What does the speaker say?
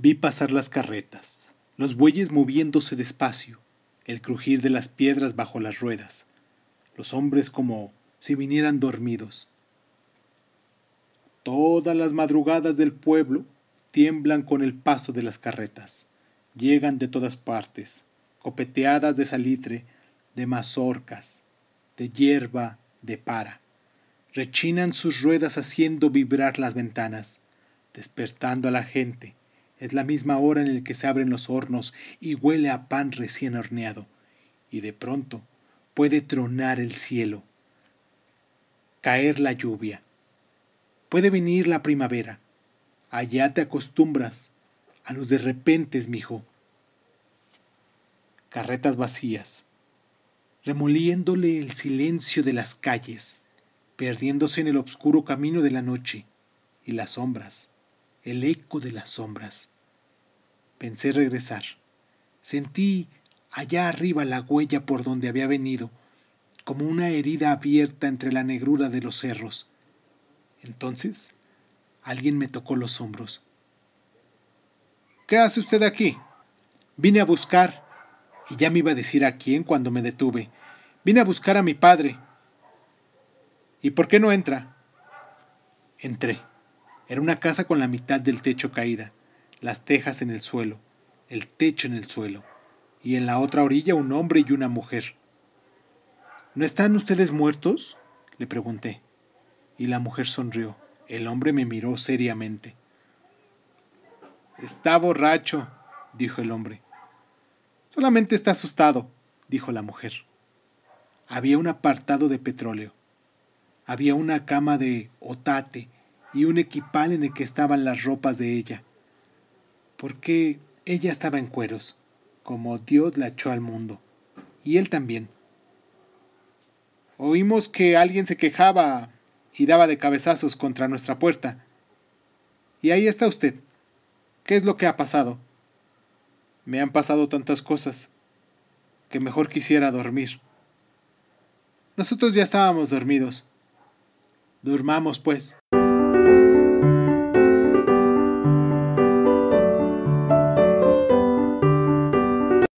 Vi pasar las carretas, los bueyes moviéndose despacio, el crujir de las piedras bajo las ruedas, los hombres como si vinieran dormidos. Todas las madrugadas del pueblo tiemblan con el paso de las carretas. Llegan de todas partes, copeteadas de salitre, de mazorcas, de hierba, de para. Rechinan sus ruedas haciendo vibrar las ventanas, despertando a la gente, es la misma hora en la que se abren los hornos y huele a pan recién horneado. Y de pronto puede tronar el cielo, caer la lluvia. Puede venir la primavera. Allá te acostumbras a los de repentes, mijo. Carretas vacías, remoliéndole el silencio de las calles, perdiéndose en el oscuro camino de la noche y las sombras el eco de las sombras. Pensé regresar. Sentí allá arriba la huella por donde había venido, como una herida abierta entre la negrura de los cerros. Entonces, alguien me tocó los hombros. ¿Qué hace usted aquí? Vine a buscar, y ya me iba a decir a quién cuando me detuve. Vine a buscar a mi padre. ¿Y por qué no entra? Entré. Era una casa con la mitad del techo caída, las tejas en el suelo, el techo en el suelo, y en la otra orilla un hombre y una mujer. ¿No están ustedes muertos? le pregunté. Y la mujer sonrió. El hombre me miró seriamente. Está borracho, dijo el hombre. Solamente está asustado, dijo la mujer. Había un apartado de petróleo. Había una cama de otate y un equipal en el que estaban las ropas de ella, porque ella estaba en cueros, como Dios la echó al mundo, y él también. Oímos que alguien se quejaba y daba de cabezazos contra nuestra puerta. Y ahí está usted. ¿Qué es lo que ha pasado? Me han pasado tantas cosas que mejor quisiera dormir. Nosotros ya estábamos dormidos. Durmamos, pues.